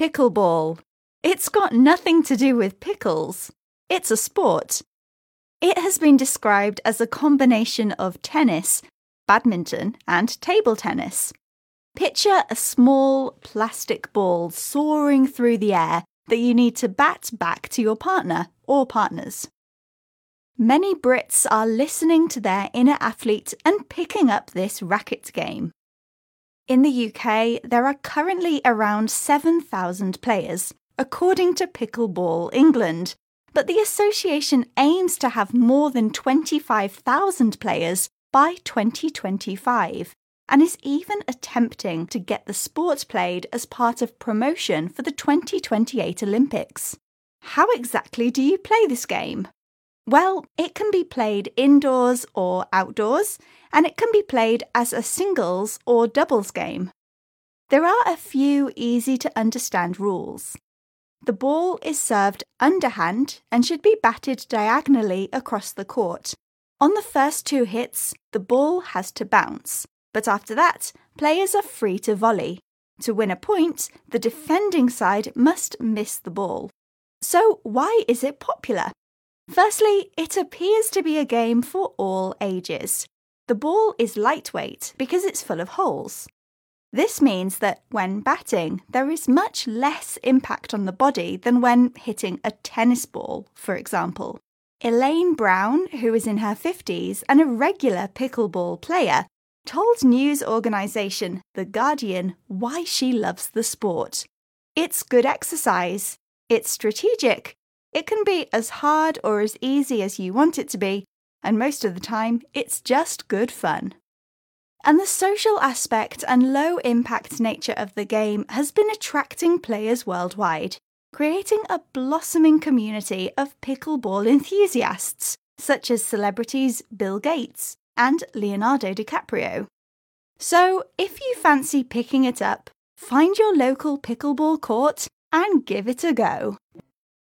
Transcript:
Pickleball. It's got nothing to do with pickles. It's a sport. It has been described as a combination of tennis, badminton, and table tennis. Picture a small plastic ball soaring through the air that you need to bat back to your partner or partners. Many Brits are listening to their inner athlete and picking up this racket game. In the UK, there are currently around 7,000 players, according to Pickleball England, but the association aims to have more than 25,000 players by 2025 and is even attempting to get the sport played as part of promotion for the 2028 Olympics. How exactly do you play this game? Well, it can be played indoors or outdoors, and it can be played as a singles or doubles game. There are a few easy to understand rules. The ball is served underhand and should be batted diagonally across the court. On the first two hits, the ball has to bounce, but after that, players are free to volley. To win a point, the defending side must miss the ball. So, why is it popular? Firstly, it appears to be a game for all ages. The ball is lightweight because it's full of holes. This means that when batting, there is much less impact on the body than when hitting a tennis ball, for example. Elaine Brown, who is in her 50s and a regular pickleball player, told news organisation The Guardian why she loves the sport. It's good exercise, it's strategic, it can be as hard or as easy as you want it to be, and most of the time, it's just good fun. And the social aspect and low impact nature of the game has been attracting players worldwide, creating a blossoming community of pickleball enthusiasts, such as celebrities Bill Gates and Leonardo DiCaprio. So, if you fancy picking it up, find your local pickleball court and give it a go.